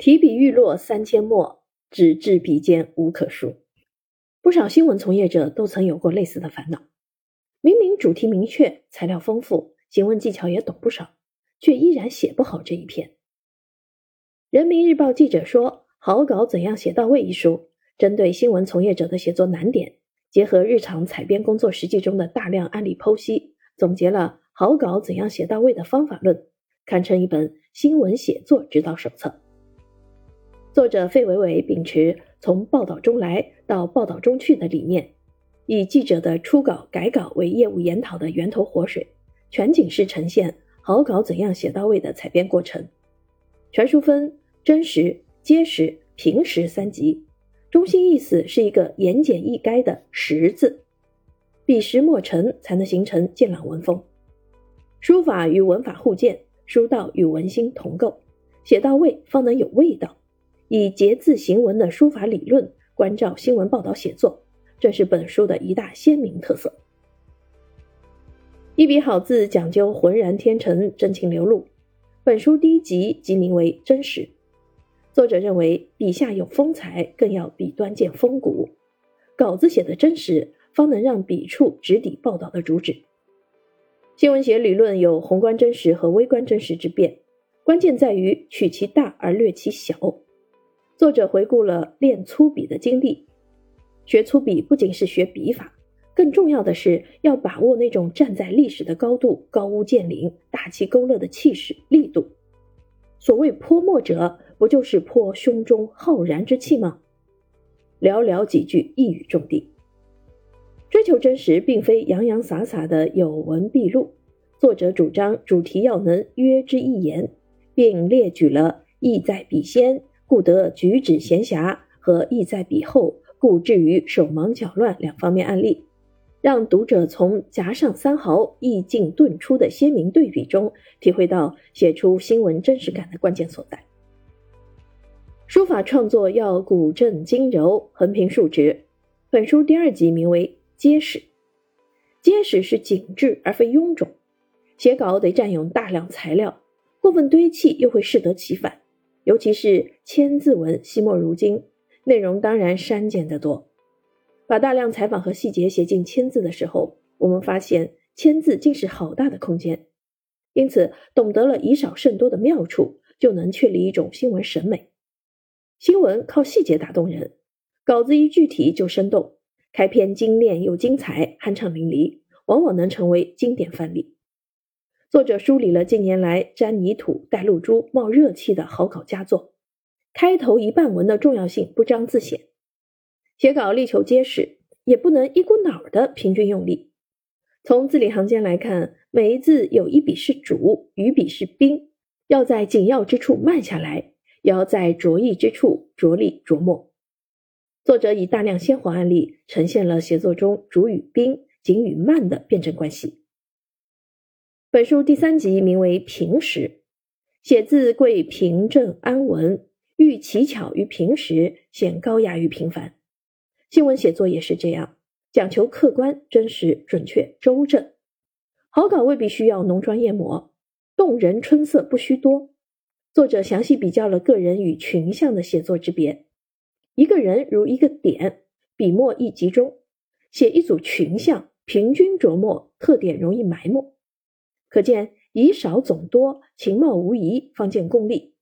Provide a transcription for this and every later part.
提笔欲落三千墨，只至笔尖无可书。不少新闻从业者都曾有过类似的烦恼：明明主题明确，材料丰富，行文技巧也懂不少，却依然写不好这一篇。人民日报记者说：“好稿怎样写到位？”一书针对新闻从业者的写作难点，结合日常采编工作实际中的大量案例剖析，总结了好稿怎样写到位的方法论，堪称一本新闻写作指导手册。作者费伟伟秉持从报道中来到报道中去的理念，以记者的初稿、改稿为业务研讨的源头活水，全景式呈现好稿怎样写到位的采编过程。全书分真实、结实、平实三级，中心意思是一个言简意赅的“实”字，笔实墨沉才能形成健朗文风。书法与文法互鉴，书道与文心同构，写到位方能有味道。以节字行文的书法理论关照新闻报道写作，这是本书的一大鲜明特色。一笔好字讲究浑然天成、真情流露。本书第一集即名为“真实”。作者认为，笔下有风采，更要笔端见风骨。稿子写的真实，方能让笔触直抵报道的主旨。新闻学理论有宏观真实和微观真实之辩，关键在于取其大而略其小。作者回顾了练粗笔的经历，学粗笔不仅是学笔法，更重要的是要把握那种站在历史的高度、高屋建瓴、大气勾勒的气势力度。所谓泼墨者，不就是泼胸中浩然之气吗？寥寥几句，一语中的。追求真实，并非洋洋洒洒的有文必录。作者主张主题要能约之一言，并列举了意在笔先。故得举止闲暇和意在笔后，故至于手忙脚乱两方面案例，让读者从夹上三毫意境顿出的鲜明对比中，体会到写出新闻真实感的关键所在。书法创作要古正今柔，横平竖直。本书第二集名为“结实”，结实是紧致而非臃肿。写稿得占用大量材料，过分堆砌又会适得其反。尤其是千字文惜墨如金，内容当然删减得多。把大量采访和细节写进千字的时候，我们发现千字竟是好大的空间。因此，懂得了以少胜多的妙处，就能确立一种新闻审美。新闻靠细节打动人，稿子一具体就生动，开篇精炼又精彩，酣畅淋漓，往往能成为经典范例。作者梳理了近年来沾泥土、带露珠、冒热气的好稿佳作。开头一半文的重要性不彰自显。写稿力求结实，也不能一股脑的平均用力。从字里行间来看，每一字有一笔是主，余笔是宾，要在紧要之处慢下来，也要在着意之处着力琢磨。作者以大量鲜活案例呈现了写作中主与宾、紧与慢的辩证关系。本书第三集名为“平时”，写字贵平正安稳，寓奇巧于平时，显高雅于平凡。新闻写作也是这样，讲求客观、真实、准确、周正。好稿未必需要浓妆艳抹，动人春色不需多。作者详细比较了个人与群像的写作之别。一个人如一个点，笔墨易集中；写一组群像，平均着墨，特点容易埋没。可见以少总多，情貌无疑，方见功力。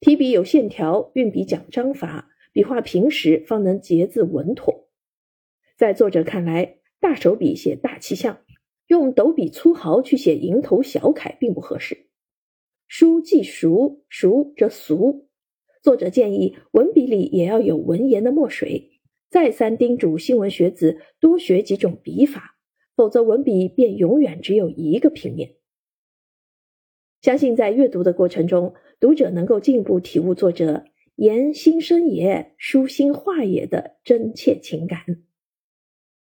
提笔有线条，运笔讲章法，笔画平实，方能结字稳妥。在作者看来，大手笔写大气象，用斗笔粗毫去写蝇头小楷并不合适。书既熟，熟则俗。作者建议文笔里也要有文言的墨水，再三叮嘱新闻学子多学几种笔法，否则文笔便永远只有一个平面。相信在阅读的过程中，读者能够进一步体悟作者言心声也、书心画也的真切情感。